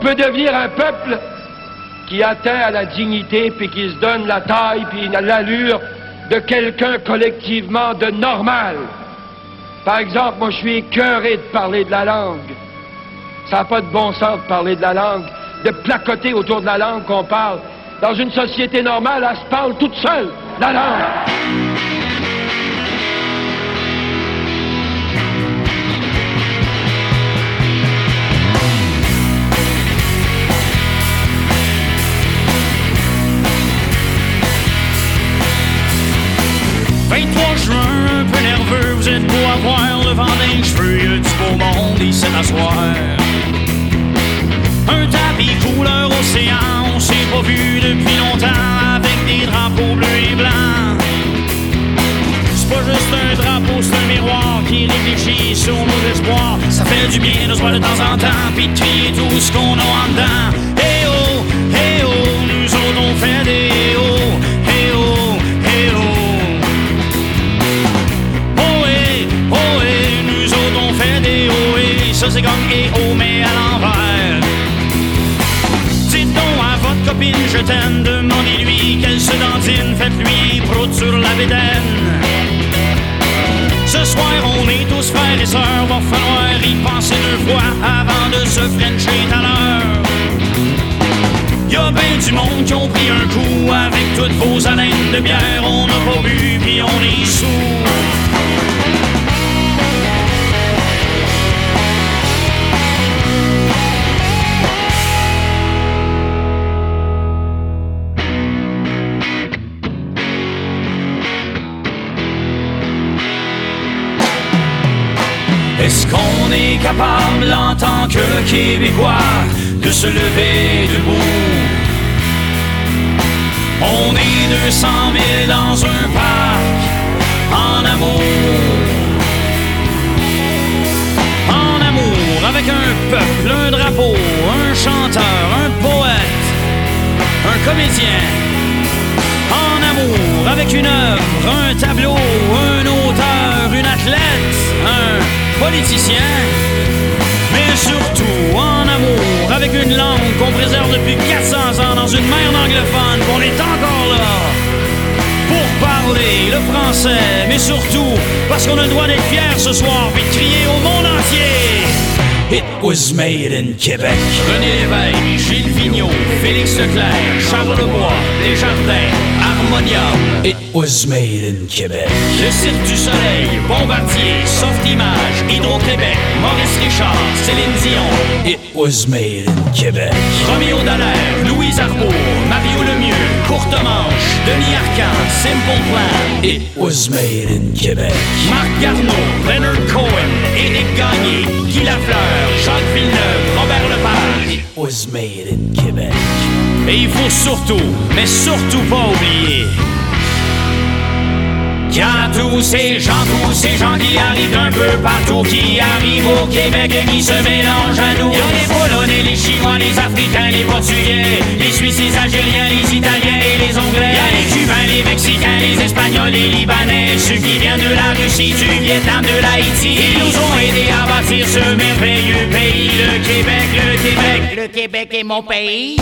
peut devenir un peuple qui atteint à la dignité, puis qui se donne la taille, puis l'allure de quelqu'un collectivement de normal. Par exemple, moi, je suis écœuré de parler de la langue. Ça n'a pas de bon sens de parler de la langue, de placoter autour de la langue qu'on parle. Dans une société normale, elle se parle toute seule, la langue. Juin, un peu nerveux, vous êtes beau à voir le vent des cheveux, y'a du beau monde ici d'asseoir. Un tapis couleur océan, on s'est pas vu depuis longtemps, avec des drapeaux bleus et blancs. C'est pas juste un drapeau, c'est un miroir qui réfléchit sur nos espoirs. Ça fait du bien de se voir de temps en temps, puis de tout ce qu'on a en dedans. Je t'aime, demandez-lui qu'elle se dentine, faites-lui prout sur la bédaine. Ce soir on est tous frères et sœurs, va falloir y penser deux fois avant de se frencher à l'heure. Y'a ben du monde qui ont pris un coup avec toutes vos haleines de bière, on n'a pas bu puis on est sourd. Est-ce qu'on est capable en tant que Québécois de se lever debout? On est 200 000 dans un parc en amour. En amour avec un peuple, un drapeau, un chanteur, un poète, un comédien. En amour avec une œuvre, un tableau, un auteur, une athlète, un politicien, mais surtout en amour avec une langue qu'on préserve depuis 400 ans dans une mer anglophone, qu'on est encore là pour parler le français, mais surtout parce qu'on a le droit d'être fier ce soir et de crier au monde entier. It was made in Québec. René Lévesque, Gilles Vigneault, Félix Leclerc, Charles Lebois, Desjardins, Harmonium. It was made in Québec. Le Cirque du Soleil, Bombardier, Soft Image, Hydro-Québec, Maurice Richard, Céline Dion. It was made in Québec. Roméo Dallaire, Louise Arbour, Mario Lemieux, Courte Manche, Denis Arcand, Simple Plan. It was made in Québec. Marc Garneau, Leonard Cohen, Éric Gagné, Guy Lafleur, Jacques Villeneuve, Robert Lepage. It was made in Québec. Et il faut surtout, mais surtout pas oublier a tous ces gens, tous ces gens qui arrivent d'un peu partout, qui arrivent au Québec et qui se mélangent à nous. Il y a les Polonais, les Chinois, les Africains, les Portugais, les Suisses, les Algériens, les Italiens et les Anglais. Il y a les Cubains, les Mexicains, les Espagnols, les Libanais, ceux qui viennent de la Russie, du Vietnam, de l'Haïti. Ils nous ont aidés à bâtir ce merveilleux pays, le Québec, le Québec. Le Québec est mon pays.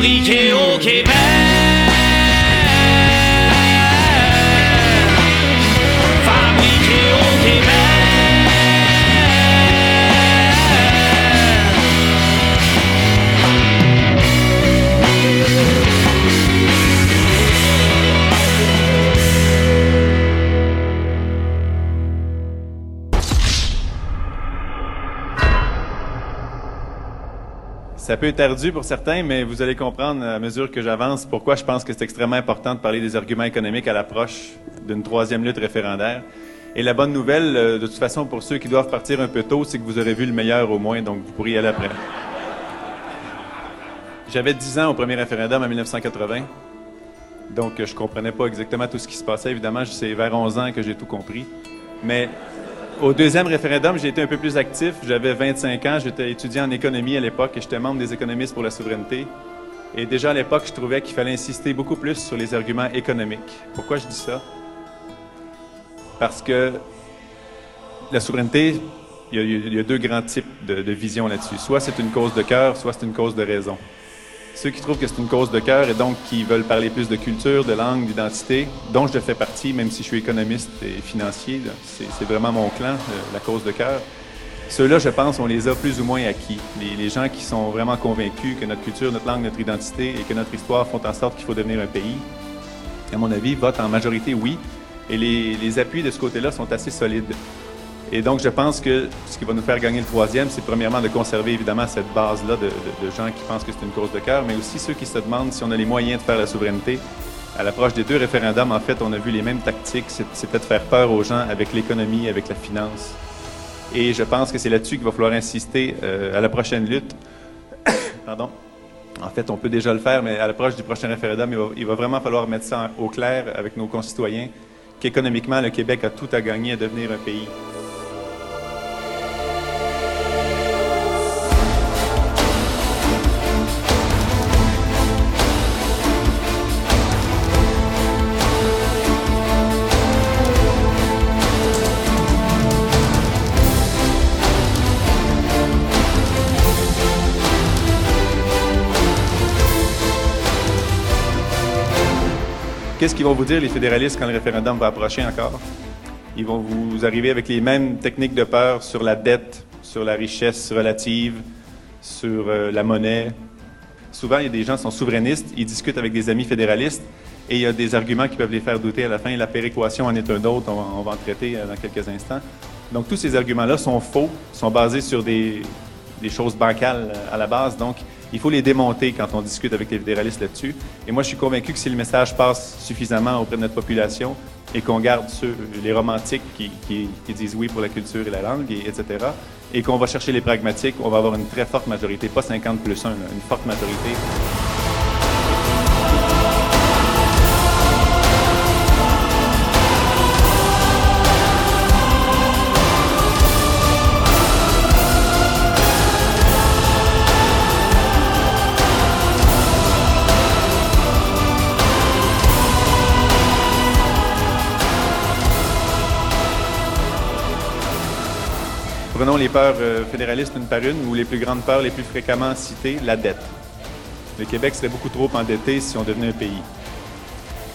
Fabriqué au Québec. Ça peut être ardu pour certains, mais vous allez comprendre à mesure que j'avance pourquoi je pense que c'est extrêmement important de parler des arguments économiques à l'approche d'une troisième lutte référendaire. Et la bonne nouvelle, euh, de toute façon, pour ceux qui doivent partir un peu tôt, c'est que vous aurez vu le meilleur au moins, donc vous pourriez aller après. J'avais 10 ans au premier référendum en 1980. Donc, je comprenais pas exactement tout ce qui se passait. Évidemment, c'est vers 11 ans que j'ai tout compris. Mais au deuxième référendum, j'ai été un peu plus actif. J'avais 25 ans, j'étais étudiant en économie à l'époque et j'étais membre des économistes pour la souveraineté. Et déjà à l'époque, je trouvais qu'il fallait insister beaucoup plus sur les arguments économiques. Pourquoi je dis ça? Parce que la souveraineté, il y a, deux grands types de, de visions là-dessus. Soit c'est une cause de cœur, soit c'est une cause de raison. Ceux qui trouvent que c'est une cause de cœur et donc qui veulent parler plus de culture, de langue, d'identité, dont je fais partie, même si je suis économiste et financier, c'est vraiment mon clan, euh, la cause de cœur. Ceux-là, je pense, on les a plus ou moins acquis. Les, gens qui sont vraiment convaincus que notre culture, notre langue, notre identité et que notre histoire font en sorte qu'il faut devenir un pays, à mon avis, votent en majorité oui. Et les, les appuis de ce côté-là sont assez solides. Et donc, je pense que ce qui va nous faire gagner le troisième, c'est premièrement de conserver évidemment cette base-là de, gens qui pensent que c'est une cause de cœur, mais aussi ceux qui se demandent si on a les moyens de faire la souveraineté. À l'approche des deux référendums, en fait, on a vu les mêmes tactiques. C'était de faire peur aux gens avec l'économie, avec la finance. Et je pense que c'est là-dessus qu'il va falloir insister euh, à la prochaine lutte. Pardon. En fait, on peut déjà le faire, mais à l'approche du prochain référendum, il va, il va, vraiment falloir mettre ça au clair avec nos concitoyens qu'économiquement, le Québec a tout à gagner à devenir un pays Qu'est-ce qu'ils vont vous dire, les fédéralistes, quand le référendum va approcher encore? Ils vont vous arriver avec les mêmes techniques de peur sur la dette, sur la richesse relative, sur euh, la monnaie. Souvent, il y a des gens qui sont souverainistes, ils discutent avec des amis fédéralistes et il y a des arguments qui peuvent les faire douter à la fin. La péréquation en est un autre, on va, en traiter dans quelques instants. Donc, tous ces arguments-là sont faux, sont basés sur des, des choses bancales à la base. Donc, il faut les démonter quand on discute avec les fédéralistes là-dessus. Et moi, je suis convaincu que si le message passe suffisamment auprès de notre population et qu'on garde ceux, les romantiques qui, disent oui pour la culture et la langue, etc., et qu'on va chercher les pragmatiques, on va avoir une très forte majorité, pas 50 plus 1, une forte majorité. Prenons les peurs euh, fédéralistes une par une, ou les plus grandes peurs les plus fréquemment citées, la dette. Le Québec serait beaucoup trop endetté si on devenait un pays.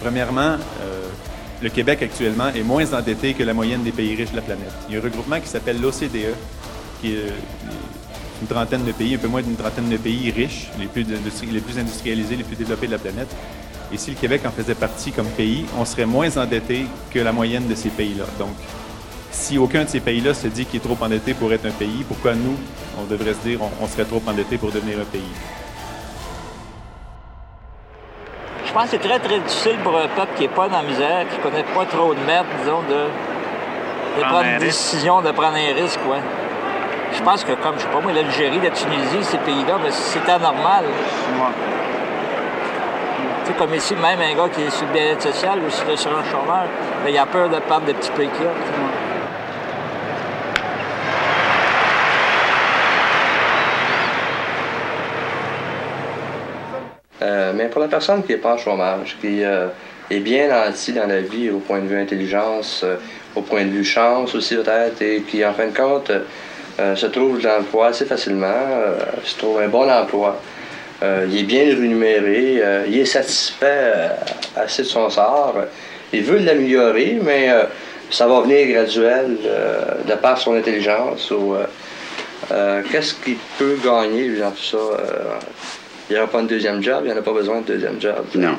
Premièrement, euh, le Québec actuellement est moins endetté que la moyenne des pays riches de la planète. Il y a un regroupement qui s'appelle l'OCDE, qui est euh, une trentaine de pays, un peu moins d'une trentaine de pays riches, les plus, les plus industrialisés, les plus développés de la planète. Et si le Québec en faisait partie comme pays, on serait moins endetté que la moyenne de ces pays-là. Donc, si aucun de ces pays-là se dit qu'il est trop endetté pour être un pays, pourquoi nous, on devrait se dire on, serait trop endetté pour devenir un pays? Je pense que c'est très, très difficile pour un peuple qui n'est pas dans la misère, qui ne connaît pas trop de merde, disons, de, prendre une décision, de prendre un risque, ouais. Je pense que, comme, je sais pas moi, l'Algérie, la Tunisie, ces pays-là, ben, c'est anormal. Tu sais, comme ici, même un gars qui est sur le bien-être social ou sur l'assurance chômeur, ben, il a peur de perdre des petits pays qu'il Euh, mais pour la personne qui n'est pas en chômage, qui euh, est bien nantie dans la vie au point de vue intelligence, euh, au point de vue chance aussi peut-être, et qui en fin de compte se trouve de l'emploi assez facilement, se trouve un bon emploi. il est bien rémunéré, il est satisfait assez de son sort. Il veut l'améliorer, mais ça va venir graduel de par son intelligence. Ou, qu'est-ce qu'il peut gagner dans tout ça? Il n'y aura pas un deuxième job, il n'y en a pas besoin de deuxième job. Non.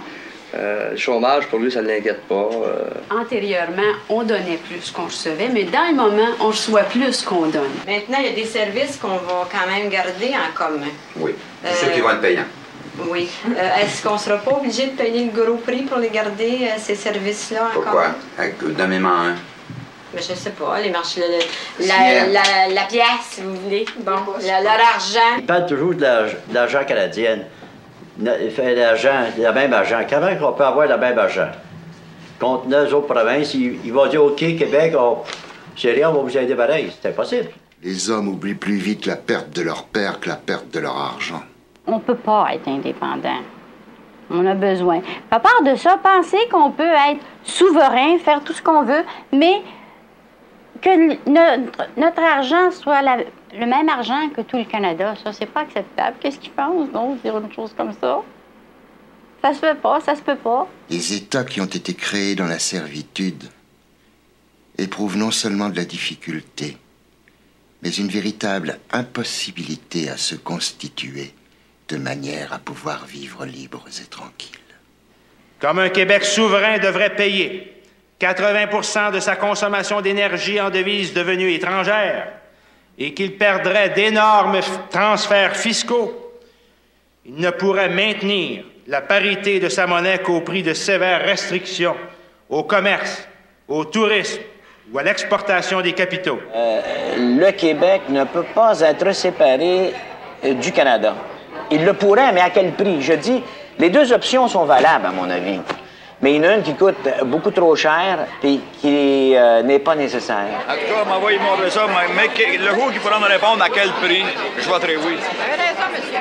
Euh, le chômage, pour lui, ça ne l'inquiète pas. Euh. Antérieurement, on donnait plus qu'on recevait, mais dans le moment, on reçoit plus qu'on donne. Maintenant, il y a des services qu'on va quand même garder en commun. Oui, c'est ceux qui vont être payants. Oui. Est-ce qu'on ne sera pas obligé de payer le gros prix pour les garder, ces services-là en Pourquoi? Donnez-moi un. Mais je sais pas, les marchés, la, la, la, pièce, si vous voulez. Bon, leur argent. Ils parlent toujours de l'argent canadien. Il fait l'argent, le même argent. Comment on peut avoir le même argent? Contre nos autres provinces, ils, vont dire OK, Québec, on, rien, on va vous aider pareil. C'est impossible. Les hommes oublient plus vite la perte de leur père que la perte de leur argent. On ne peut pas être indépendant. On a besoin. À part de ça, penser qu'on peut être souverain, faire tout ce qu'on veut, mais que notre, argent soit le même argent que tout le Canada, ça, c'est pas acceptable. Qu'est-ce qu'ils pensent, non, dire une chose comme ça? Ça se fait pas, ça se peut pas. Les États qui ont été créés dans la servitude éprouvent non seulement de la difficulté, mais une véritable impossibilité à se constituer de manière à pouvoir vivre libres et tranquilles. Comme un Québec souverain devrait payer 80% de sa consommation d'énergie en devises devenues étrangères et qu'il perdrait d'énormes transferts fiscaux, il ne pourrait maintenir la parité de sa monnaie qu'au prix de sévères restrictions au commerce, au tourisme ou à l'exportation des capitaux. Euh, le Québec ne peut pas être séparé euh, du Canada. Il le pourrait, mais à quel prix? Je dis, les deux options sont valables, à mon avis. Mais il y en a une qui coûte beaucoup trop cher et qui euh, n'est pas nécessaire. En tout cas, m'envoyer ça, mais le jour qui pourra me répondre à quel prix, je voterai oui.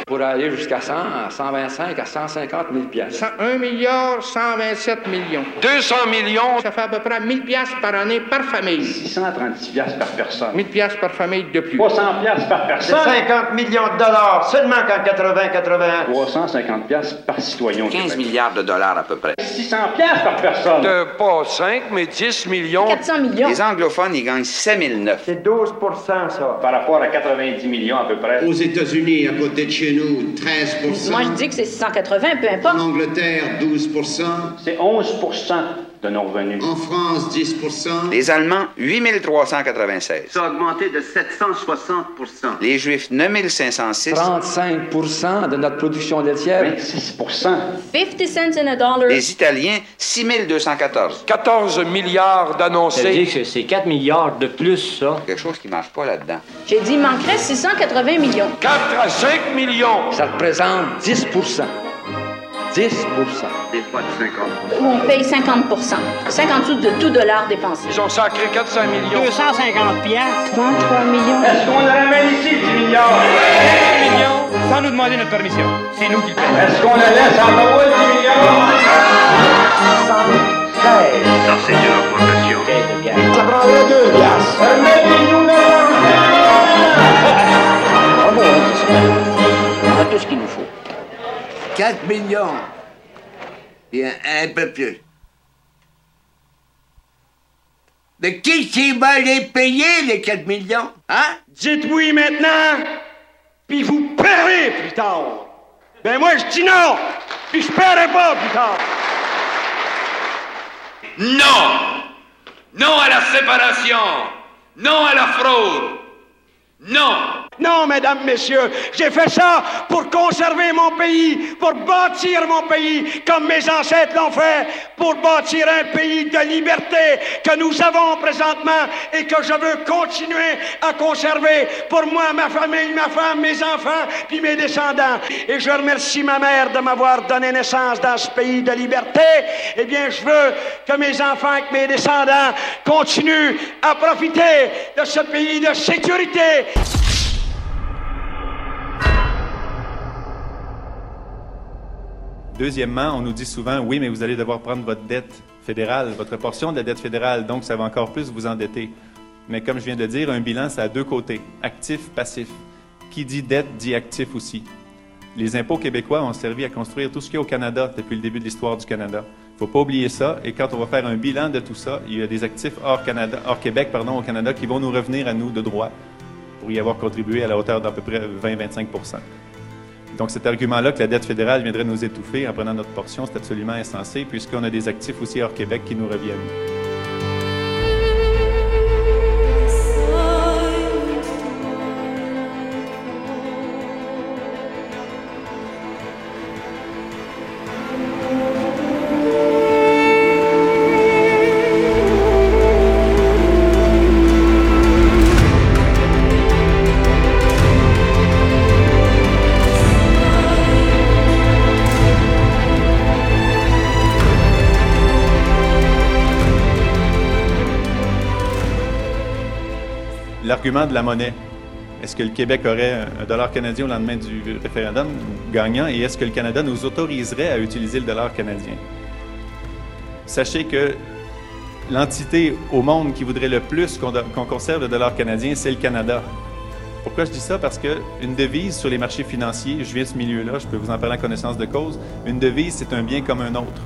Pour aller jusqu'à 100, à 125, à 150 000 pièces. 1 milliard 127 millions. 200 millions. Ça fait à peu près 1000 pièces par année par famille. 636 pièces par personne. 1000 pièces par famille de plus. 300 pièces par personne. 50 millions de dollars seulement qu'en 80-81. 350 pièces par citoyen. 15 milliards de dollars à peu près. 600 pièces par personne. De pas 5, mais 10 millions. 400 millions. Les anglophones, ils gagnent 7009. C'est 12% ça. Par rapport à 90 millions à peu près. Aux États-Unis, à côté de chez nous, 13 Moi, je dis que c'est 680, peu importe. En Angleterre, 12 C'est 11 de nos revenus. En France, 10 Les Allemands, 8396. Ça a augmenté de 760 Les Juifs, 9506. 35 de notre production laitière. 26% 50 cents in a dollar. Les Italiens, 6214. 14 milliards d'annoncés. que c'est 4 milliards de plus, ça. Quelque chose qui marche pas là-dedans. J'ai dit, il manquerait 680 millions. 4 à 5 millions. Ça représente 10 10 Des fois de 50 Où on paye 50% 50 sous de tout dollar dépensé. Ils ont sacré 400 millions. 250 piastres. 33 millions. Est-ce qu'on la ramène ici, 10 milliards? 10 millions, sans nous demander notre permission. C'est nous qui le payons. Est-ce qu'on la laisse en Ottawa, 10 millions? 116. Ça, c'est une augmentation. Ça prendrait deux piastres. Remettez-nous 4 millions. Et un, peu plus. Mais qui qui va les payer, les 4 millions? Hein? Dites oui maintenant, puis vous paierez plus tard. Ben moi, je dis non, puis je paierai pas plus tard. Non! Non à la séparation! Non à la fraude! Non! Non, mesdames, messieurs, j'ai fait ça pour conserver mon pays, pour bâtir mon pays comme mes ancêtres l'ont fait, pour bâtir un pays de liberté que nous avons présentement et que je veux continuer à conserver pour moi, ma famille, ma femme, mes enfants, puis mes descendants. Et je remercie ma mère de m'avoir donné naissance dans ce pays de liberté. Eh bien, je veux que mes enfants et mes descendants continuent à profiter de ce pays de sécurité. Deuxièmement, on nous dit souvent, oui, mais vous allez devoir prendre votre dette fédérale, votre portion de la dette fédérale, donc ça va encore plus vous endetter. Mais comme je viens de dire, un bilan, ça a deux côtés, actif, passif. Qui dit dette dit actif aussi. Les impôts québécois ont servi à construire tout ce qu'il y a au Canada depuis le début de l'histoire du Canada. Il ne faut pas oublier ça. Et quand on va faire un bilan de tout ça, il y a des actifs hors, Canada, hors Québec pardon, au Canada qui vont nous revenir à nous de droit pour y avoir contribué à la hauteur d'à peu près 20-25 Donc cet argument-là que la dette fédérale viendrait nous étouffer en prenant notre portion, c'est absolument insensé puisqu'on a des actifs aussi hors Québec qui nous reviennent. De la monnaie. Est-ce que le Québec aurait un dollar canadien au lendemain du référendum gagnant? Et est-ce que le Canada nous autoriserait à utiliser le dollar canadien? Sachez que l'entité au monde qui voudrait le plus qu'on conserve le dollar canadien, c'est le Canada. Pourquoi je dis ça? Parce qu'une devise sur les marchés financiers, je viens de ce milieu-là, je peux vous en parler en connaissance de cause, une devise, c'est un bien comme un autre.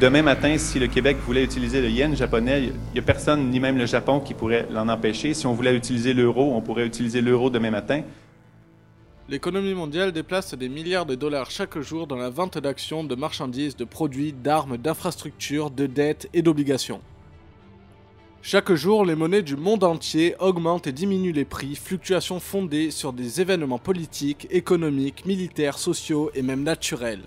Demain matin, si le Québec voulait utiliser le yen japonais, il n'y a personne, ni même le Japon, qui pourrait l'en empêcher. Si on voulait utiliser l'euro, on pourrait utiliser l'euro demain matin. L'économie mondiale déplace des milliards de dollars chaque jour dans la vente d'actions, de marchandises, de produits, d'armes, d'infrastructures, de dettes et d'obligations. Chaque jour, les monnaies du monde entier augmentent et diminuent les prix, fluctuations fondées sur des événements politiques, économiques, militaires, sociaux et même naturels.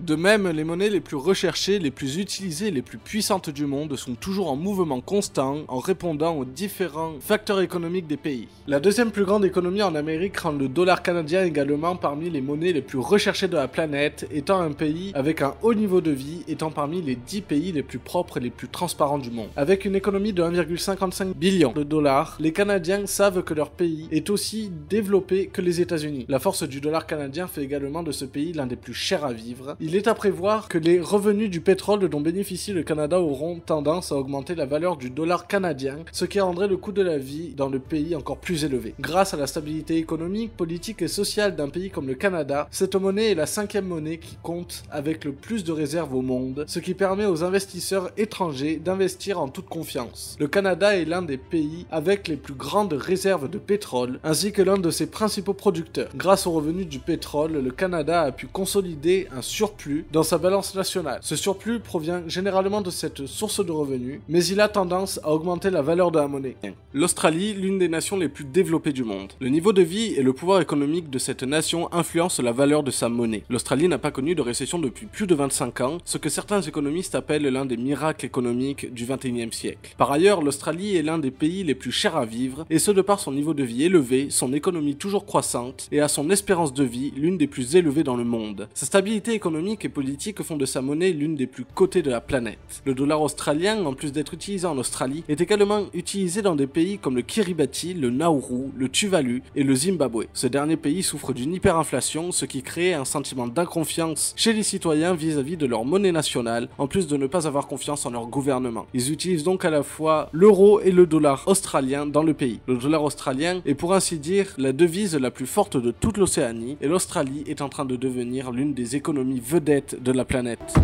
De même, les monnaies les plus recherchées, les plus utilisées les plus puissantes du monde sont toujours en mouvement constant en répondant aux différents facteurs économiques des pays. La deuxième plus grande économie en Amérique rend le dollar canadien également parmi les monnaies les plus recherchées de la planète, étant un pays avec un haut niveau de vie, étant parmi les 10 pays les plus propres et les plus transparents du monde. Avec une économie de 1,55 billion de dollars, les Canadiens savent que leur pays est aussi développé que les États-Unis. La force du dollar canadien fait également de ce pays l'un des plus chers à vivre. Est à prévoir que les revenus du pétrole dont bénéficie le Canada auront tendance à augmenter la valeur du dollar canadien, ce qui rendrait le coût de la vie dans le pays encore plus élevé. Grâce à la stabilité économique, politique et sociale d'un pays comme le Canada, cette monnaie est la cinquième monnaie qui compte avec le plus de réserves au monde, ce qui permet aux investisseurs étrangers d'investir en toute confiance. Le Canada est l'un des pays avec les plus grandes réserves de pétrole, ainsi que l'un de ses principaux producteurs. Grâce aux revenus du pétrole, le Canada a pu consolider un surplus dans sa balance nationale. Ce surplus provient généralement de cette source de revenus, mais il a tendance à augmenter la valeur de la monnaie. L'Australie, l'une des nations les plus développées du monde. Le niveau de vie et le pouvoir économique de cette nation influencent la valeur de sa monnaie. L'Australie n'a pas connu de récession depuis plus de 25 ans, ce que certains économistes appellent l'un des miracles économiques du 21e siècle. Par ailleurs, l'Australie est l'un des pays les plus chers à vivre, et ce de par son niveau de vie élevé, son économie toujours croissante, et à son espérance de vie l'une des plus élevées dans le monde. Sa stabilité économique et politiques font de sa monnaie l'une des plus cotées de la planète. Le dollar australien, en plus d'être utilisé en Australie, est également utilisé dans des pays comme le Kiribati, le Nauru, le Tuvalu et le Zimbabwe. Ce dernier pays souffre d'une hyperinflation, ce qui crée un sentiment d'inconfiance chez les citoyens vis-à-vis de leur monnaie nationale, en plus de ne pas avoir confiance en leur gouvernement. Ils utilisent donc à la fois l'euro et le dollar australien dans le pays. Le dollar australien est pour ainsi dire la devise la plus forte de toute l'Océanie, et l'Australie est en train de devenir l'une des économies vedettes de la planète.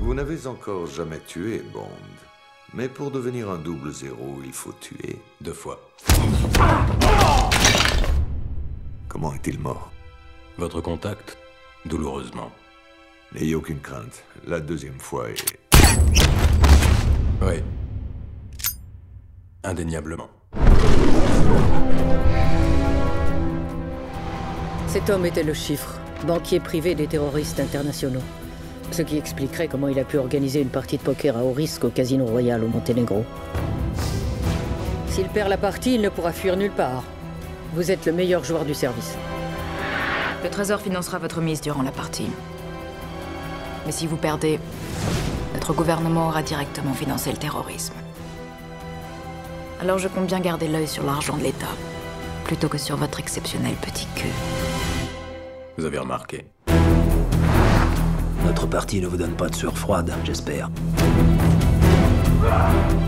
Vous n'avez encore jamais tué Bond. Mais pour devenir un double zéro, il faut tuer deux fois. Comment est-il mort? Votre contact Douloureusement. N'ayez aucune crainte. La deuxième fois est... Oui. Indéniablement. Cet homme était le chiffre, banquier privé des terroristes internationaux. Ce qui expliquerait comment il a pu organiser une partie de poker à haut risque au Casino Royal au Monténégro. S'il perd la partie, il ne pourra fuir nulle part. Vous êtes le meilleur joueur du service. Le Trésor financera votre mise durant la partie. Mais si vous perdez, notre gouvernement aura directement financé le terrorisme. Alors je compte bien garder l'œil sur l'argent de l'État, plutôt que sur votre exceptionnel petit cul. Vous avez remarqué. Notre parti ne vous donne pas de sueur froide, j'espère.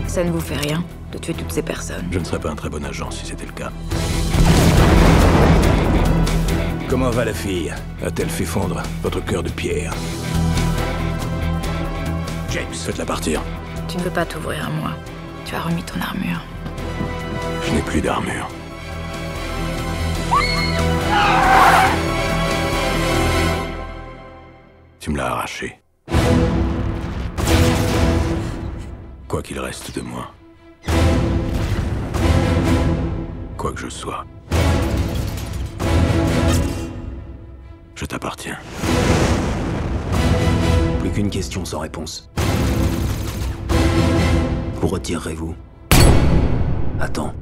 Ça ne vous fait rien de tuer toutes ces personnes. Je ne serais pas un très bon agent si c'était le cas. Comment va la fille? A-t-elle fait fondre votre cœur de pierre? James, faites-la partir. Tu ne veux pas t'ouvrir à moi. Tu as remis ton armure. Je n'ai plus d'armure. Tu me l'as arraché. Quoi qu'il reste de moi. Quoi que je sois. Je t'appartiens. Plus qu'une question sans réponse. Vous retirerez-vous? Attends.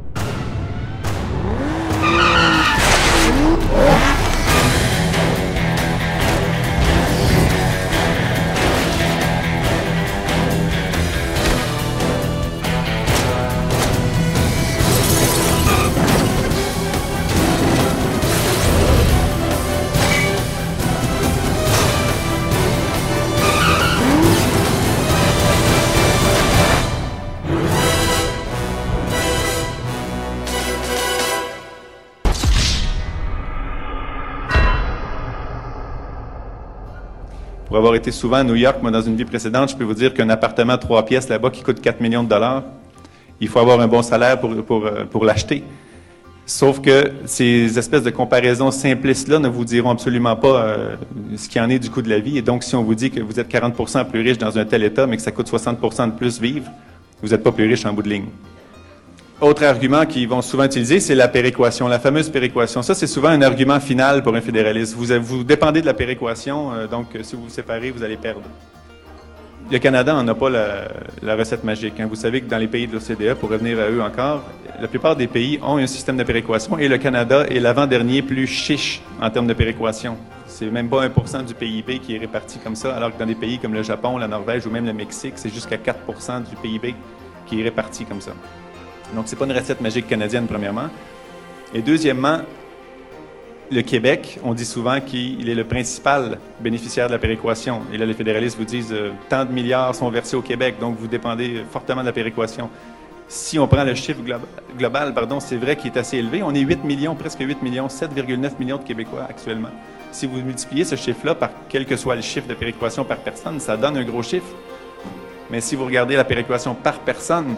Avoir été souvent à New York, moi, dans une vie précédente, je peux vous dire qu'un appartement à trois pièces là-bas qui coûte 4 millions de dollars, il faut avoir un bon salaire pour, pour, euh, pour l'acheter. Sauf que ces espèces de comparaisons simplistes-là ne vous diront absolument pas euh, ce qu'il en est du coût de la vie. Et donc, si on vous dit que vous êtes 40% plus riche dans un tel État, mais que ça coûte 60% de plus vivre, vous n'êtes pas plus riche en bout de ligne. Autre argument qu'ils vont souvent utiliser, c'est la péréquation, la fameuse péréquation. Ça, c'est souvent un argument final pour un fédéraliste. Vous, dépendez de la péréquation, euh, donc euh, si vous vous séparez, vous allez perdre. Le Canada n'en a pas la, la recette magique. hein. Vous savez que dans les pays de l'OCDE, pour revenir à eux encore, la plupart des pays ont un système de péréquation et le Canada est l'avant-dernier plus chiche en termes de péréquation. C'est même pas 1% du PIB qui est réparti comme ça, alors que dans des pays comme le Japon, la Norvège ou même le Mexique, c'est jusqu'à 4% du PIB qui est réparti comme ça. Donc, c'est pas une recette magique canadienne, premièrement. Et deuxièmement, le Québec, on dit souvent qu'il est le principal bénéficiaire de la péréquation. Et là, les fédéralistes vous disent euh, tant de milliards sont versés au Québec, donc vous dépendez fortement de la péréquation. Si on prend le chiffre glo- global, pardon, c'est vrai qu'il est assez élevé. On est 8 millions, presque 8 millions, 7,9 millions de Québécois actuellement. Si vous multipliez ce chiffre-là par quel que soit le chiffre de péréquation par personne, ça donne un gros chiffre. Mais si vous regardez la péréquation par personne,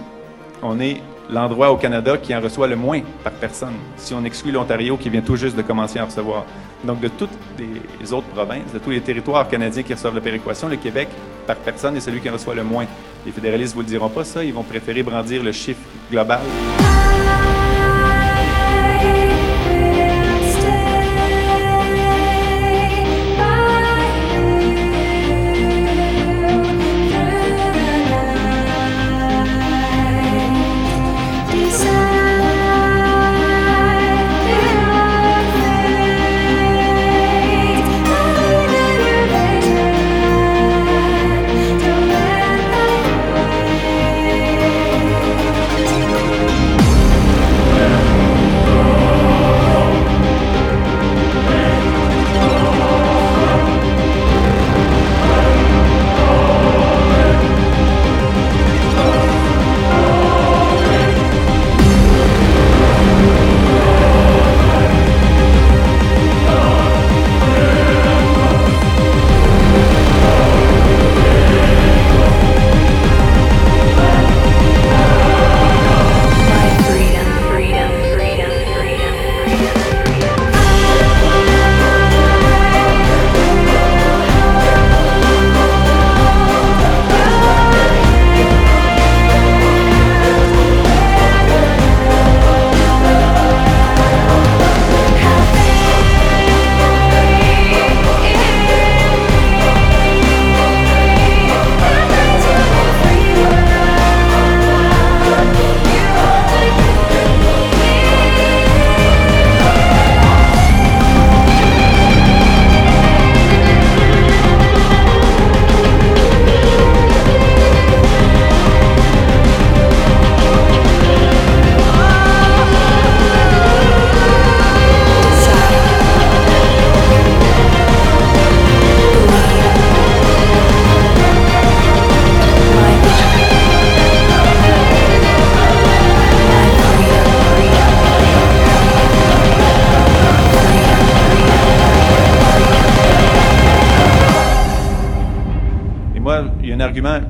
on est l'endroit au Canada qui en reçoit le moins par personne, si on exclut l'Ontario qui vient tout juste de commencer à en recevoir. Donc, de toutes les autres provinces, de tous les territoires canadiens qui reçoivent la péréquation, le Québec, par personne, est celui qui en reçoit le moins. Les fédéralistes ne vous le diront pas, ça. Ils vont préférer brandir le chiffre global.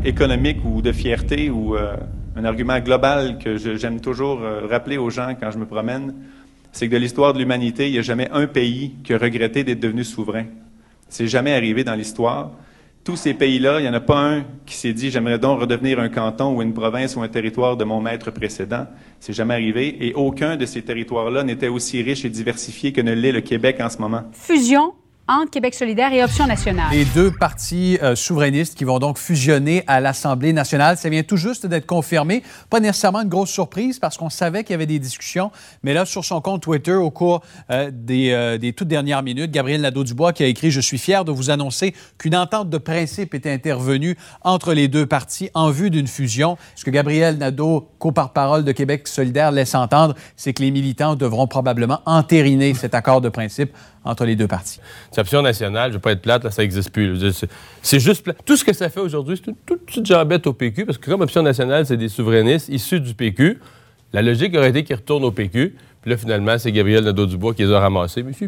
Économique ou de fierté ou euh, un argument global que j'aime toujours euh, rappeler aux gens quand je me promène, c'est que de l'histoire de l'humanité, il n'y a jamais un pays qui a regretté d'être devenu souverain. C'est jamais arrivé dans l'histoire. Tous ces pays-là, il n'y en a pas un qui s'est dit j'aimerais donc redevenir un canton ou une province ou un territoire de mon maître précédent. C'est jamais arrivé. Et aucun de ces territoires-là n'était aussi riche et diversifié que ne l'est le Québec en ce moment. Fusion entre Québec solidaire et Option nationale. Les deux partis euh, souverainistes qui vont donc fusionner à l'Assemblée nationale. Ça vient tout juste d'être confirmé. Pas nécessairement une grosse surprise parce qu'on savait qu'il y avait des discussions. Mais là, sur son compte Twitter, au cours euh, des, euh, des, toutes dernières minutes, Gabriel Nadeau-Dubois qui a écrit « Je suis fier de vous annoncer qu'une entente de principe est intervenue entre les deux partis en vue d'une fusion. » Ce que Gabriel Nadeau, co-porte-parole de Québec solidaire, laisse entendre, c'est que les militants devront probablement entériner cet accord de principe entre les deux parties. Option nationale, je ne vais pas être plate, là, ça n'existe plus. C'est juste plate. Tout ce que ça fait aujourd'hui, c'est une toute petite jambette au PQ, parce que comme Option nationale, c'est des souverainistes issus du PQ, la logique aurait été qu'ils retournent au PQ, puis là, finalement, c'est Gabriel Nadeau-Dubois qui les a ramassés. Mais c'est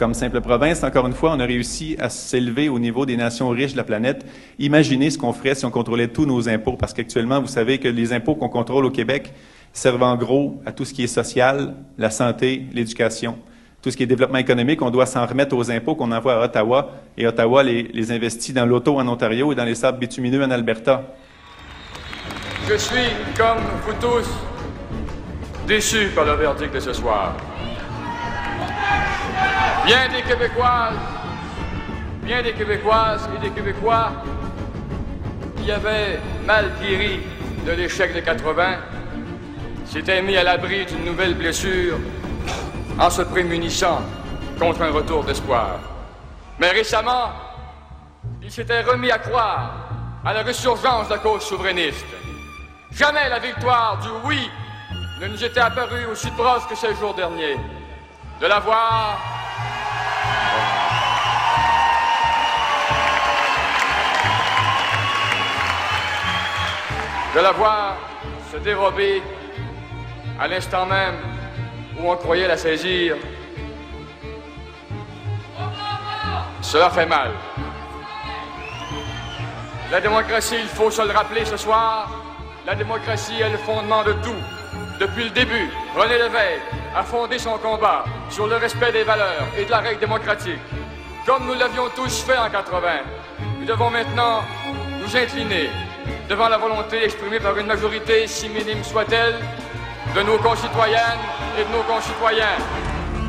Comme simple province, encore une fois, on a réussi à s'élever au niveau des nations riches de la planète. Imaginez ce qu'on ferait si on contrôlait tous nos impôts, parce qu'actuellement, vous savez que les impôts qu'on contrôle au Québec servent en gros à tout ce qui est social, la santé, l'éducation. Tout ce qui est développement économique, on doit s'en remettre aux impôts qu'on envoie à Ottawa, et Ottawa les, investit dans l'auto en Ontario et dans les sables bitumineux en Alberta. Je suis, comme vous tous, déçu par le verdict de ce soir. Bien des Québécoises, bien des Québécoises et des Québécois qui avaient mal guéri de l'échec de 80 s'étaient mis à l'abri d'une nouvelle blessure en se prémunissant contre un retour d'espoir. Mais récemment, ils s'étaient remis à croire à la ressurgence de la cause souverainiste. Jamais la victoire du oui ne nous était apparue aussi proche que ce jour dernier. De la voir de la voir se dérober à l'instant même où on croyait la saisir. Cela fait mal. La démocratie, il faut se le rappeler ce soir, la démocratie est le fondement de tout. Depuis le début, René Lévesque a fondé son combat sur le respect des valeurs et de la règle démocratique. Comme nous l'avions tous fait en 80, nous devons maintenant nous incliner devant la volonté exprimée par une majorité, si minime soit-elle, de nos concitoyennes et de nos concitoyens.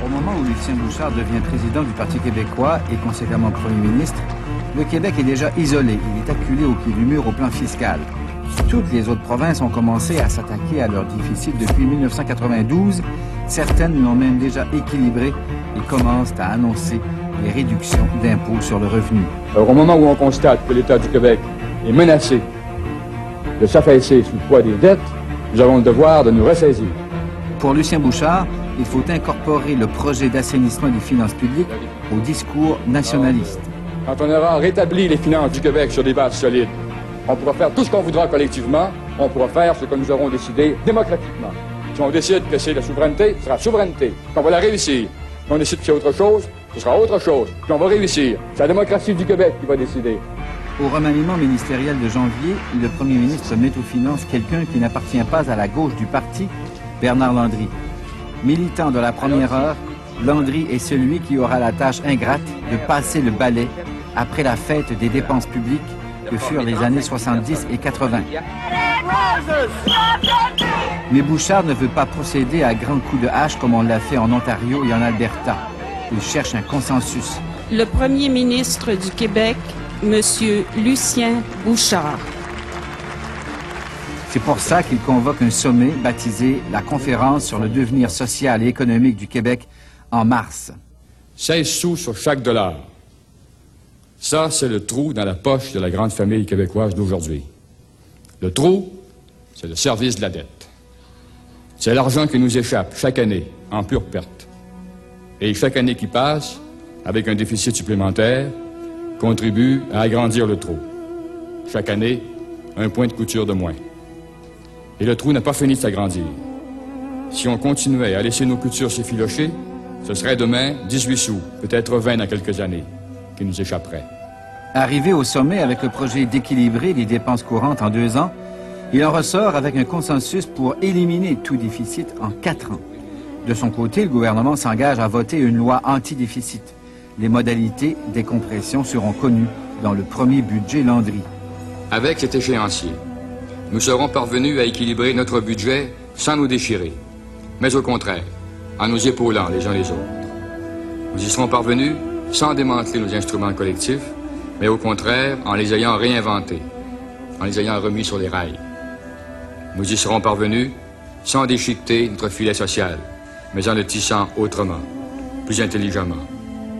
Au moment où Lucien Bouchard devient président du Parti québécois et conséquemment Premier ministre, le Québec est déjà isolé. Il est acculé au pied du mur au plan fiscal. Toutes les autres provinces ont commencé à s'attaquer à leur déficit depuis 1992. Certaines l'ont même déjà équilibré et commencent à annoncer les réductions d'impôts sur le revenu. Alors, au moment où on constate que l'État du Québec est menacé de s'affaisser sous le poids des dettes, nous avons le devoir de nous ressaisir. Pour Lucien Bouchard, il faut incorporer le projet d'assainissement des finances publiques au discours nationaliste. Quand on aura rétabli les finances du Québec sur des bases solides, on pourra faire tout ce qu'on voudra collectivement, on pourra faire ce que nous aurons décidé démocratiquement. Si on décide que c'est la souveraineté, ce sera souveraineté, qu'on va la réussir. Si on décide que c'est autre chose, ce sera autre chose, puis on va réussir. C'est la démocratie du Québec qui va décider. Au remaniement ministériel de janvier, le premier ministre met aux finances quelqu'un qui n'appartient pas à la gauche du parti, Bernard Landry. Militant de la première heure, Landry est celui qui aura la tâche ingrate de passer le balai après la fête des dépenses publiques que furent les années 70 et 80. Mais Bouchard ne veut pas procéder à grands coups de hache comme on l'a fait en Ontario et en Alberta. Il cherche un consensus. Le premier ministre du Québec, M. Lucien Bouchard. C'est pour ça qu'il convoque un sommet baptisé la Conférence sur le devenir social et économique du Québec en mars. 16 sous sur chaque dollar. Ça, c'est le trou dans la poche de la grande famille québécoise d'aujourd'hui. Le trou, c'est le service de la dette. C'est l'argent qui nous échappe chaque année en pure perte. Et chaque année qui passe, avec un déficit supplémentaire, contribue à agrandir le trou. Chaque année, un point de couture de moins. Et le trou n'a pas fini de s'agrandir. Si on continuait à laisser nos coutures s'effilocher, ce serait demain 18 sous, peut-être 20 dans quelques années, qui nous échapperaient. Arrivé au sommet avec le projet d'équilibrer les dépenses courantes en deux ans, Il en ressort avec un consensus pour éliminer tout déficit en quatre ans. De son côté, le gouvernement s'engage à voter une loi anti-déficit. Les modalités des compressions seront connues dans le premier budget Landry. Avec cet échéancier, nous serons parvenus à équilibrer notre budget sans nous déchirer, mais au contraire, en nous épaulant les uns les autres. Nous y serons parvenus sans démanteler nos instruments collectifs, mais au contraire en les ayant réinventés, en les ayant remis sur les rails. Nous y serons parvenus sans déchiqueter notre filet social, mais en le tissant autrement, plus intelligemment.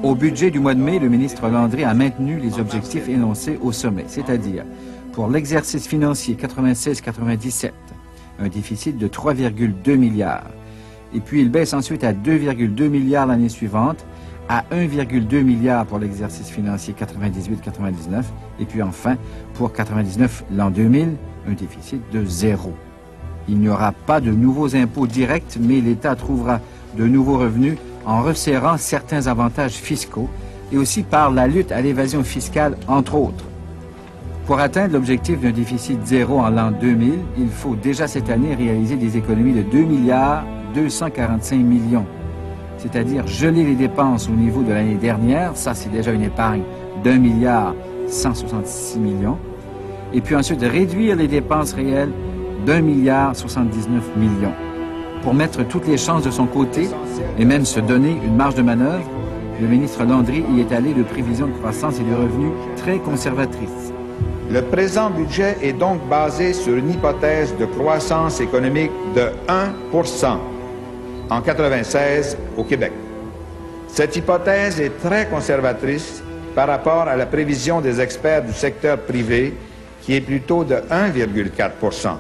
Au budget du mois de mai, le ministre Landry a maintenu les objectifs énoncés au sommet, c'est-à-dire pour l'exercice financier 96-97, un déficit de 3,2 milliards. Et puis il baisse ensuite à 2,2 milliards l'année suivante, à 1,2 milliard pour l'exercice financier 98-99, et puis enfin pour 99 l'an 2000, un déficit de zéro. Il n'y aura pas de nouveaux impôts directs, mais l'État trouvera de nouveaux revenus en resserrant certains avantages fiscaux et aussi par la lutte à l'évasion fiscale, entre autres. Pour atteindre l'objectif d'un déficit zéro en l'an 2000, il faut déjà cette année réaliser des économies de 2 milliards 245 millions, c'est-à-dire geler les dépenses au niveau de l'année dernière, ça c'est déjà une épargne d'un milliard 166 millions, et puis ensuite réduire les dépenses réelles d'un milliard 79 millions. Pour mettre toutes les chances de son côté et même se donner une marge de manœuvre, le ministre Landry y est allé de prévisions de croissance et de revenus très conservatrices. Le présent budget est donc basé sur une hypothèse de croissance économique de 1% en 96 au Québec. Cette hypothèse est très conservatrice par rapport à la prévision des experts du secteur privé qui est plutôt de 1,4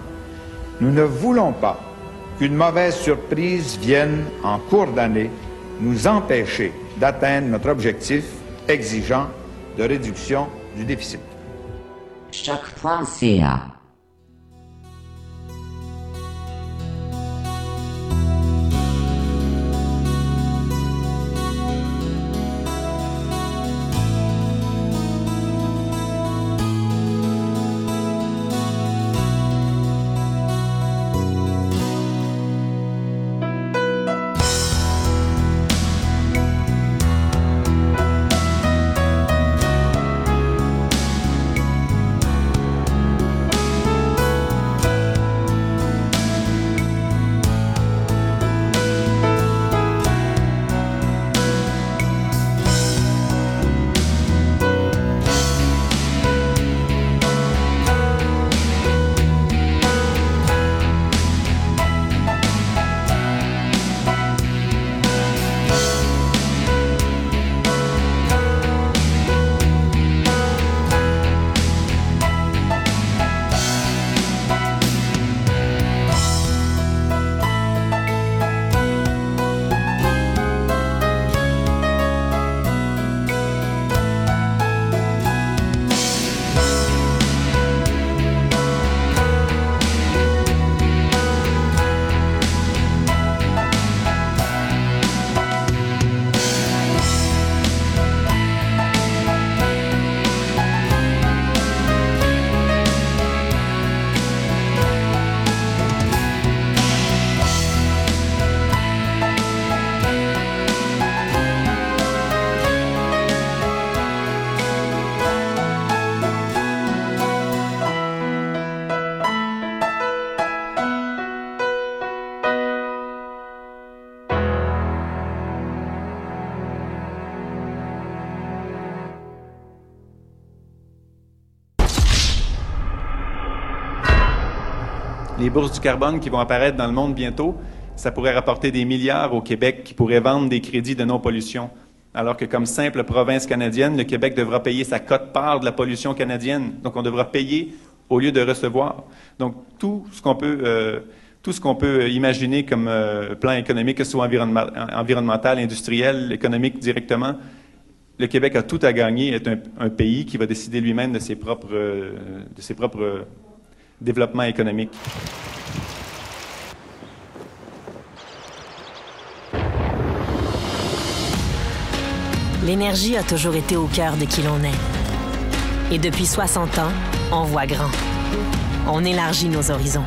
Nous ne voulons pas qu'une mauvaise surprise vienne en cours d'année nous empêcher d'atteindre notre objectif exigeant de réduction du déficit. Les bourses du carbone qui vont apparaître dans le monde bientôt, ça pourrait rapporter des milliards au Québec qui pourrait vendre des crédits de non-pollution. Alors que comme simple province canadienne, le Québec devra payer sa cote-part de la pollution canadienne. Donc on devra payer au lieu de recevoir. Donc tout ce qu'on peut, euh, tout ce qu'on peut imaginer comme euh, plan économique, que ce soit environnemental, industriel, économique directement, le Québec a tout à gagner, est un, pays qui va décider lui-même de ses propres, euh, de ses propres développement économique. L'énergie a toujours été au cœur de qui l'on est. Et depuis 60 ans, on voit grand. on élargit nos horizons.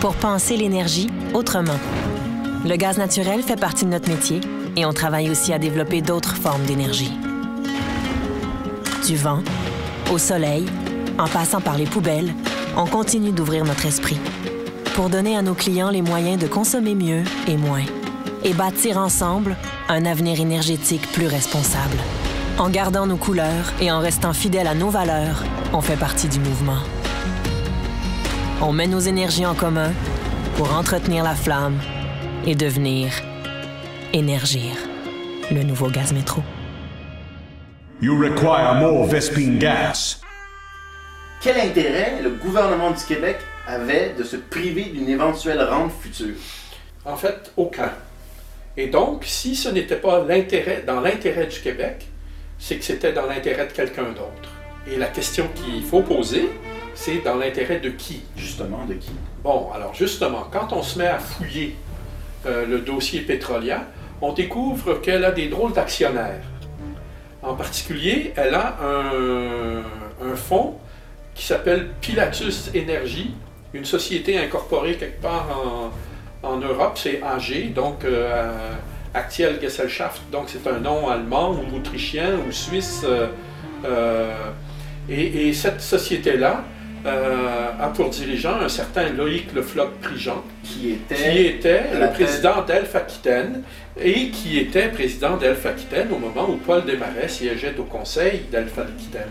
Pour penser l'énergie autrement. Le gaz naturel fait partie de notre métier et on travaille aussi à développer d'autres formes d'énergie. Du vent, au soleil, en passant par les poubelles, on continue d'ouvrir notre esprit pour donner à nos clients les moyens de consommer mieux et moins et bâtir ensemble un avenir énergétique plus responsable. En gardant nos couleurs et en restant fidèles à nos valeurs, on fait partie du mouvement. On met nos énergies en commun pour entretenir la flamme et devenir Énergir, le nouveau gaz métro. You require more Vespine gas. Quel intérêt le gouvernement du Québec avait de se priver d'une éventuelle rente future? En fait, aucun. Et donc, si ce n'était pas l'intérêt, dans l'intérêt du Québec, c'est que c'était dans l'intérêt de quelqu'un d'autre. Et la question qu'il faut poser, c'est dans l'intérêt de qui? Justement, de qui? Bon, alors justement, quand on se met à fouiller euh, le dossier pétrolier, on découvre qu'elle a des drôles d'actionnaires. En particulier, elle a un, un fonds qui s'appelle Pilatus Energy, une société incorporée quelque part en, en Europe, c'est AG, donc euh, Actiel Gesellschaft, donc c'est un nom allemand ou autrichien ou suisse. euh, euh, et, et cette société-là euh, a pour dirigeant un certain Loïc Le Floch-Prigent, qui était, qui était à le président d'Elf Aquitaine et qui était président d'Elf Aquitaine au moment où Paul Desmarais siégeait au conseil d'Elf Aquitaine.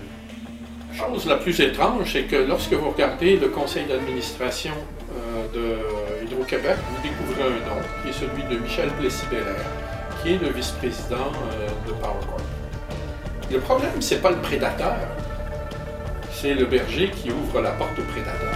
La chose la plus étrange, c'est que lorsque vous regardez le conseil d'administration euh, de Hydro-Québec, vous découvrez un nom qui est celui de Michel Plessis-Bélair, qui est le vice-président euh, de Power Corp. Le problème, c'est pas le prédateur, c'est le berger qui ouvre la porte au prédateur.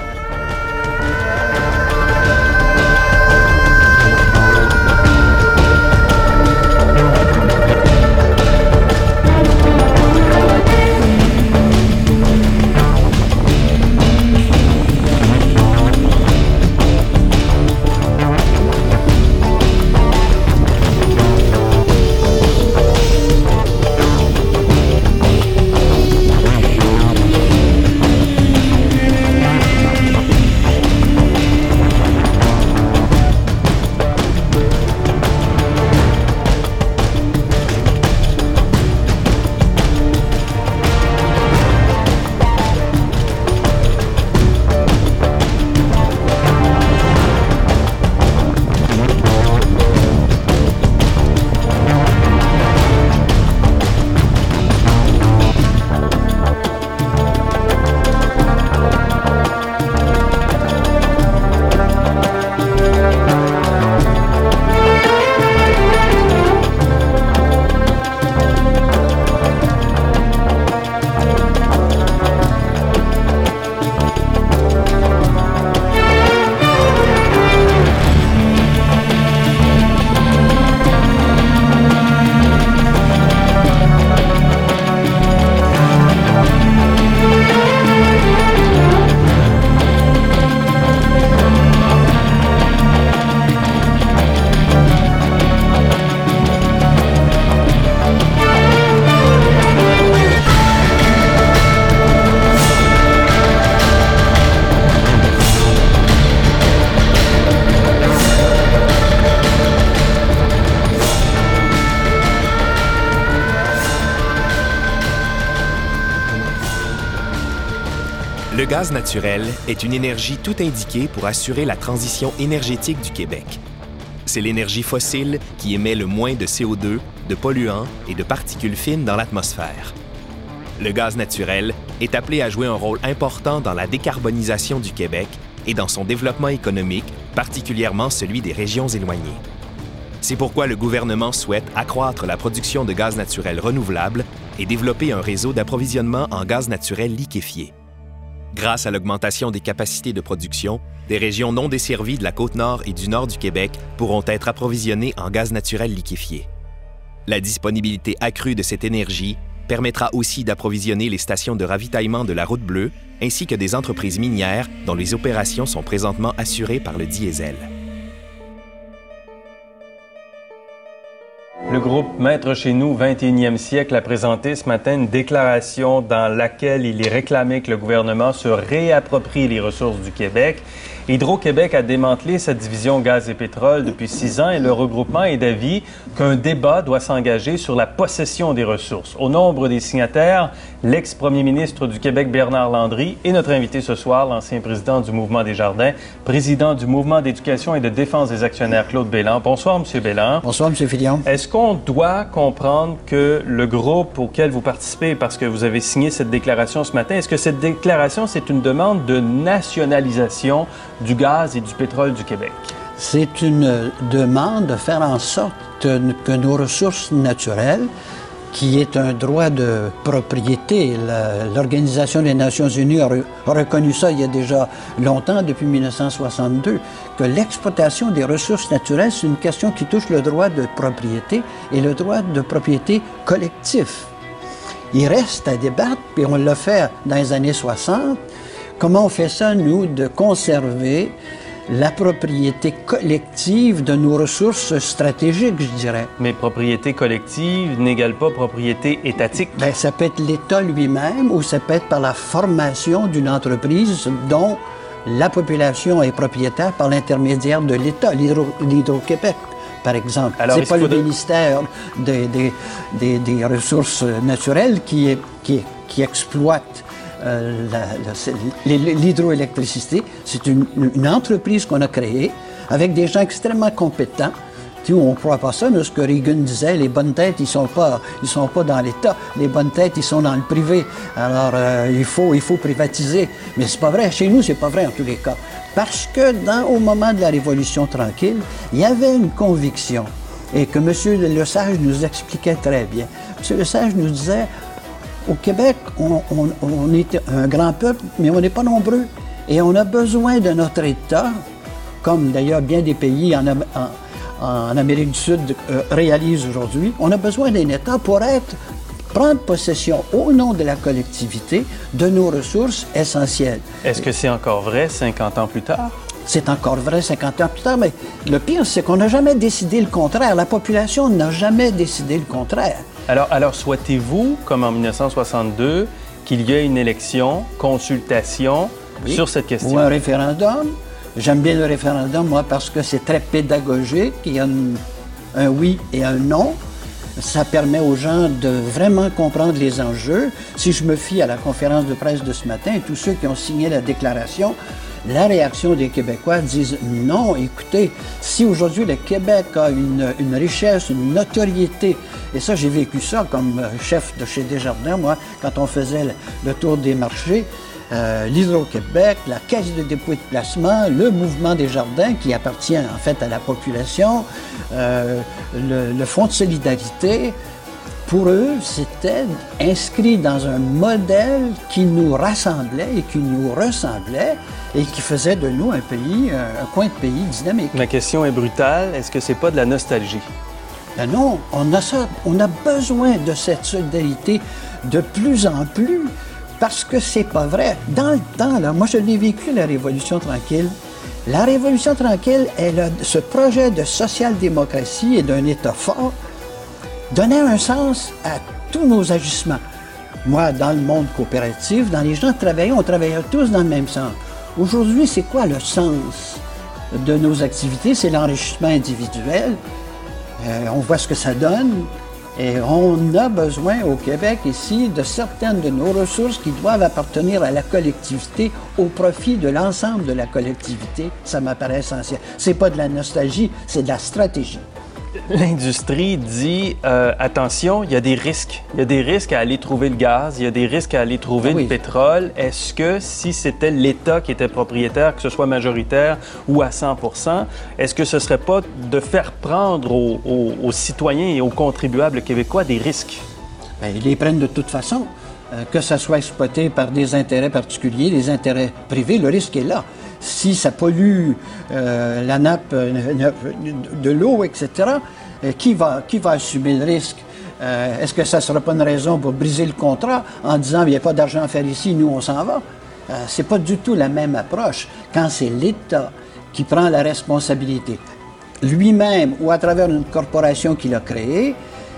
Gaz naturel est une énergie tout indiquée pour assurer la transition énergétique du Québec. C'est l'énergie fossile qui émet le moins de CO2, de polluants et de particules fines dans l'atmosphère. Le gaz naturel est appelé à jouer un rôle important dans la décarbonisation du Québec et dans son développement économique, particulièrement celui des régions éloignées. C'est pourquoi le gouvernement souhaite accroître la production de gaz naturel renouvelable et développer un réseau d'approvisionnement en gaz naturel liquéfié. Grâce à l'augmentation des capacités de production, des régions non desservies de la côte nord et du nord du Québec pourront être approvisionnées en gaz naturel liquéfié. La disponibilité accrue de cette énergie permettra aussi d'approvisionner les stations de ravitaillement de la Route bleue ainsi que des entreprises minières dont les opérations sont présentement assurées par le diesel. Le groupe Maître chez nous 21e siècle a présenté ce matin une déclaration dans laquelle il est réclamé que le gouvernement se réapproprie les ressources du Québec. Hydro-Québec a démantelé sa division gaz et pétrole depuis six ans et le regroupement est d'avis qu'un débat doit s'engager sur la possession des ressources. Au nombre des signataires, l'ex-premier ministre du Québec Bernard Landry et notre invité ce soir, l'ancien président du Mouvement des Jardins, président du Mouvement d'éducation et de défense des actionnaires Claude Bélan. Bonsoir, M. Bélan. Bonsoir, M. Fillon. Est-ce qu'on doit comprendre que le groupe auquel vous participez, parce que vous avez signé cette déclaration ce matin, est-ce que cette déclaration, c'est une demande de nationalisation du gaz et du pétrole du Québec? C'est une demande de faire en sorte que nos ressources naturelles, qui est un droit de propriété. L'Organisation des Nations Unies a, reconnu ça il y a déjà longtemps, depuis 1962, que l'exploitation des ressources naturelles, c'est une question qui touche le droit de propriété et le droit de propriété collectif. Il reste à débattre, puis on l'a fait dans les années 60, Comment on fait ça, nous, de conserver la propriété collective de nos ressources stratégiques, je dirais. Mais propriété collective n'égale pas propriété étatique. Bien, ça peut être l'État lui-même ou ça peut être par la formation d'une entreprise dont la population est propriétaire par l'intermédiaire de l'État, l'Hydro-Québec par exemple. C'est pas le ministère des, des, des, ressources naturelles qui, qui, qui exploite l'hydroélectricité. C'est une, entreprise qu'on a créée avec des gens extrêmement compétents. Tu on ne croit pas ça, mais ce que Reagan disait, les bonnes têtes, ils ne sont, pas, sont pas dans l'État. Les bonnes têtes, ils sont dans le privé. Alors, euh, il, faut, il faut privatiser. Mais c'est pas vrai. Chez nous, c'est pas vrai en tous les cas. Parce que au moment de la Révolution tranquille, il y avait une conviction et que M. Lesage nous expliquait très bien. M. Lesage nous disait, au Québec, on, est un grand peuple, mais on n'est pas nombreux. Et on a besoin de notre État, comme d'ailleurs bien des pays en, Amérique du Sud euh, réalisent aujourd'hui. On a besoin d'un État pour être, prendre possession au nom de la collectivité de nos ressources essentielles. Est-ce que c'est encore vrai 50 ans plus tard? C'est encore vrai 50 ans plus tard, mais le pire, c'est qu'on n'a jamais décidé le contraire. La population n'a jamais décidé le contraire. Alors, alors souhaitez-vous, comme en 1962, qu'il y ait une élection, consultation sur cette question? Ou un référendum. J'aime bien le référendum, moi, parce que c'est très pédagogique. Il y a un oui et un non. Ça permet aux gens de vraiment comprendre les enjeux. Si je me fie à la conférence de presse de ce matin, tous ceux qui ont signé la déclaration la réaction des Québécois disent non, écoutez, si aujourd'hui le Québec a une, richesse, une notoriété, et ça j'ai vécu ça comme euh, chef de chez Desjardins, moi, quand on faisait le, tour des marchés, euh, l'Hydro-Québec, la Caisse de dépôt de placement, le mouvement des jardins qui appartient en fait à la population, euh, le, Fonds de solidarité, pour eux, c'était inscrit dans un modèle qui nous rassemblait et qui nous ressemblait et qui faisait de nous un pays, un coin de pays dynamique. Ma question est brutale. Est-ce que c'est pas de la nostalgie? Ben non, on a ça, on a besoin de cette solidarité de plus en plus parce que c'est pas vrai. Dans le temps, là, moi je l'ai vécu la Révolution tranquille. La Révolution tranquille, elle a, ce projet de social-démocratie et d'un État fort donnait un sens à tous nos agissements. Moi, dans le monde coopératif, dans les gens qui travaillaient, on travaillait tous dans le même sens. Aujourd'hui, c'est quoi le sens de nos activités? C'est l'enrichissement individuel. Euh, on voit ce que ça donne. Et on a besoin au Québec ici de certaines de nos ressources qui doivent appartenir à la collectivité au profit de l'ensemble de la collectivité. Ça m'apparaît essentiel. C'est pas de la nostalgie, c'est de la stratégie. L'industrie dit euh, attention, il y a des risques. Il y a des risques à aller trouver le gaz, il y a des risques à aller trouver le pétrole. Est-ce que si c'était l'État qui était propriétaire, que ce soit majoritaire ou à 100% est-ce que ce serait pas de faire prendre aux, citoyens et aux contribuables québécois des risques? Bien, ils les prennent de toute façon. Euh, que ça soit exploité par des intérêts particuliers, des intérêts privés, le risque est là si ça pollue euh, la nappe euh, de l'eau, etc., euh, qui, va, qui va assumer le risque? Est-ce que ça ne sera pas une raison pour briser le contrat en disant il n'y a pas d'argent à faire ici, nous on s'en va? Ce n'est pas du tout la même approche quand c'est l'État qui prend la responsabilité. lui-même ou à travers une corporation qu'il a créée,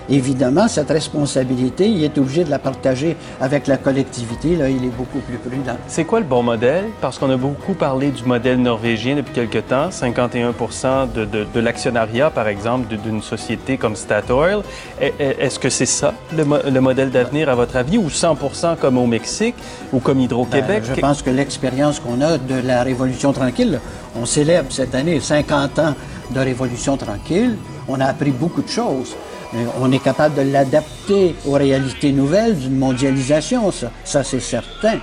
évidemment, cette responsabilité, il est obligé de la partager avec la collectivité. Là, il est beaucoup plus prudent. C'est quoi le bon modèle? Parce qu'on a beaucoup parlé du modèle norvégien depuis quelque temps, 51 de, de, de l'actionnariat, par exemple, d'une société comme Statoil. Est-ce que c'est ça, le, le modèle d'avenir, à votre avis, ou 100 comme au Mexique ou comme Hydro-Québec? Ben, je pense que l'expérience qu'on a de la Révolution tranquille, on célèbre cette année 50 ans de Révolution tranquille, on a appris beaucoup de choses. On est capable de l'adapter aux réalités nouvelles d'une mondialisation, ça, c'est certain.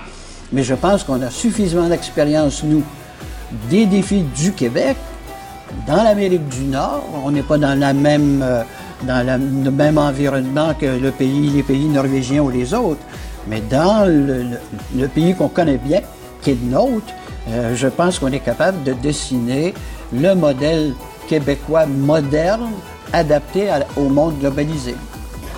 Mais je pense qu'on a suffisamment d'expérience, nous, des défis du Québec, dans l'Amérique du Nord. On n'est pas dans, euh, le même environnement que le pays, les pays norvégiens ou les autres. Mais dans le, pays qu'on connaît bien, qui est le nôtre, euh, je pense qu'on est capable de dessiner le modèle québécois moderne adapté au monde globalisé.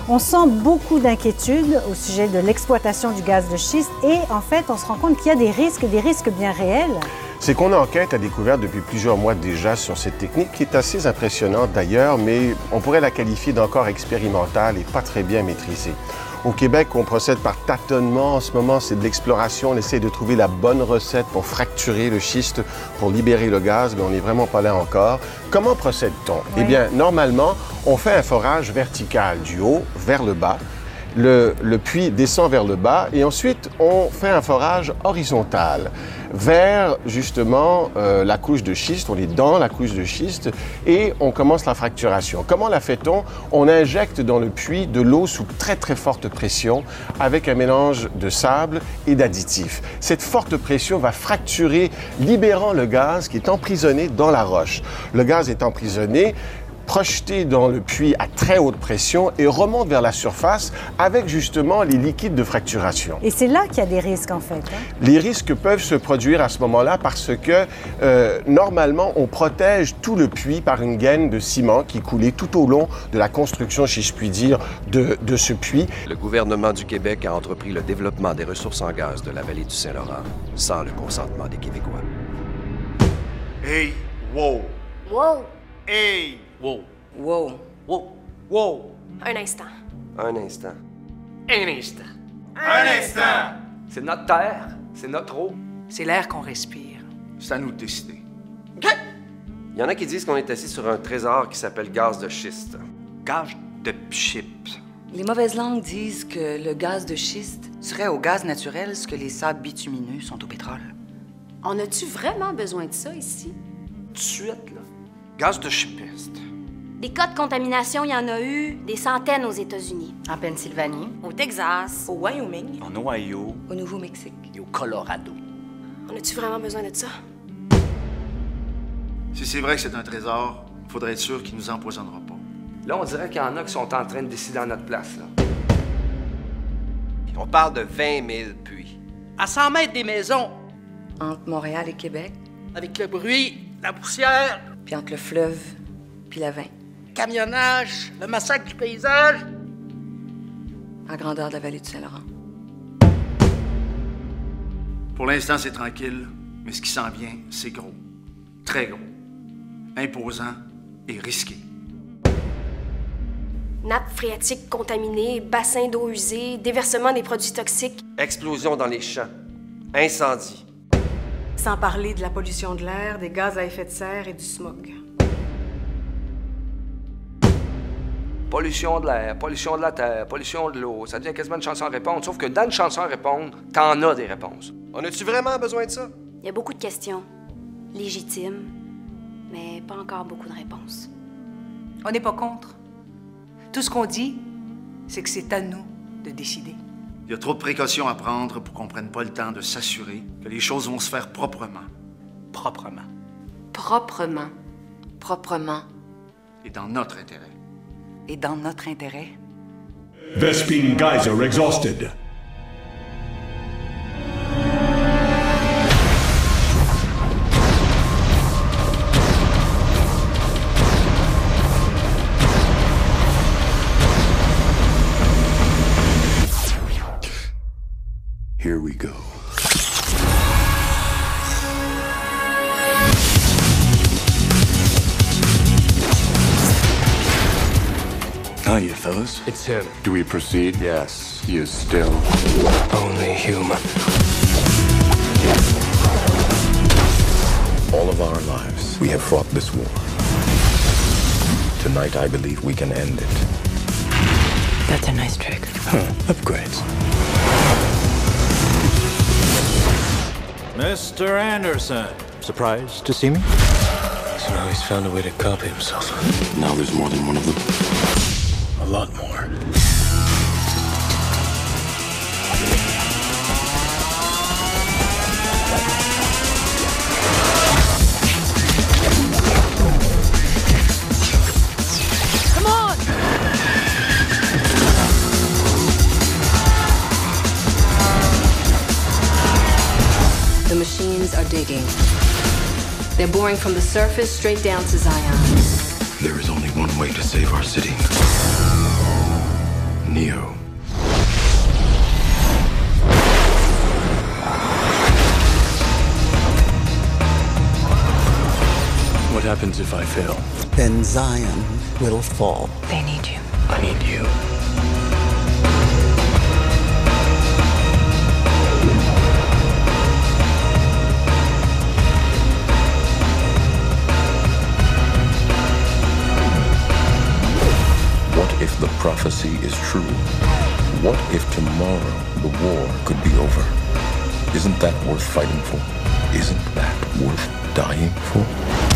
On sent beaucoup d'inquiétudes au sujet de l'exploitation du gaz de schiste et en fait, on se rend compte qu'il y a des risques, des risques bien réels. C'est qu'on enquête a découvert depuis plusieurs mois déjà sur cette technique qui est assez impressionnante d'ailleurs, mais on pourrait la qualifier d'encore expérimentale et pas très bien maîtrisée. Au Québec, on procède par tâtonnement. En ce moment, c'est de l'exploration. On essaie de trouver la bonne recette pour fracturer le schiste, pour libérer le gaz, mais on n'est vraiment pas là encore. Comment procède-t-on? Eh bien, normalement, on fait un forage vertical du haut vers le bas le, puits descend vers le bas et ensuite on fait un forage horizontal vers justement euh, la couche de schiste. On est dans la couche de schiste et on commence la fracturation. Comment la fait-on? On injecte dans le puits de l'eau sous très très forte pression avec un mélange de sable et d'additifs. Cette forte pression va fracturer, libérant le gaz qui est emprisonné dans la roche. Le gaz est emprisonné projeté dans le puits à très haute pression et remonte vers la surface avec justement les liquides de fracturation. Et c'est là qu'il y a des risques en fait. Hein? Les risques peuvent se produire à ce moment-là parce que euh, normalement on protège tout le puits par une gaine de ciment qui coulait tout au long de la construction, si je puis dire, de, de ce puits. Le gouvernement du Québec a entrepris le développement des ressources en gaz de la vallée du Saint-Laurent sans le consentement des Québécois. Hey, wow! Wow! Hey! Wow. Wow. Wow. Wow. Un instant. Un instant. Un instant. Un instant. C'est notre terre, c'est notre eau. C'est l'air qu'on respire. C'est à nous de décider. Il y en a qui disent qu'on est assis sur un trésor qui s'appelle gaz de schiste. Gaz de chips. Les mauvaises langues disent que le gaz de schiste serait au gaz naturel ce que les sables bitumineux sont au pétrole. On a-tu vraiment besoin de ça ici? Tout de suite, là. Gaz de schiste. Des cas de contamination, il y en a eu des centaines aux États-Unis. En Pennsylvanie. Au Texas. Au Wyoming. En Ohio. Au Nouveau-Mexique. Et au Colorado. On a-tu vraiment besoin de ça? Si c'est vrai que c'est un trésor, il faudrait être sûr qu'il nous empoisonnera pas. Là, on dirait qu'il y en a qui sont en train de décider à notre place. Là. On parle de 20 000 puits. À 100 mètres des maisons. Entre Montréal et Québec. Avec le bruit, la poussière. Puis entre le fleuve, puis la vin camionnage, le massacre du paysage. À grandeur de la vallée du Saint-Laurent. Pour l'instant, c'est tranquille, mais ce qui s'en vient, c'est gros. Très gros. Imposant et risqué. Nappes phréatiques contaminées, bassins d'eau usés, déversement des produits toxiques. Explosion dans les champs. Incendie. Sans parler de la pollution de l'air, des gaz à effet de serre et du smog. Pollution de l'air, pollution de la terre, pollution de l'eau. Ça devient quasiment une chanson à répondre. Sauf que dans une chanson à répondre, t'en as des réponses. On a-tu vraiment besoin de ça? Il y a beaucoup de questions. Légitimes, mais pas encore beaucoup de réponses. On n'est pas contre. Tout ce qu'on dit, c'est que c'est à nous de décider. Il y a trop de précautions à prendre pour qu'on prenne pas le temps de s'assurer que les choses vont se faire proprement. Proprement. Proprement. Proprement. Et dans notre intérêt et dans notre intérêt. Vespine Geyser exhausted. Here we go. Are you, fellas? It's him. Do we proceed? Yes. He is still Only human. All of our lives, we have fought this war. Tonight, I believe we can end it. That's a nice trick. Huh. Upgrades. Mr. Anderson. Surprised to see me? So now he's found a way to copy himself. Now there's more than one of them. A lot more. Come on! The machines are digging. They're boring from the surface straight down to Zion. There is only one way to save our city. Neo. What happens if I fail? Then Zion will fall. They need you. I need you. If the prophecy is true? What if tomorrow the war could be over? Isn't that worth fighting for? Isn't that worth dying for?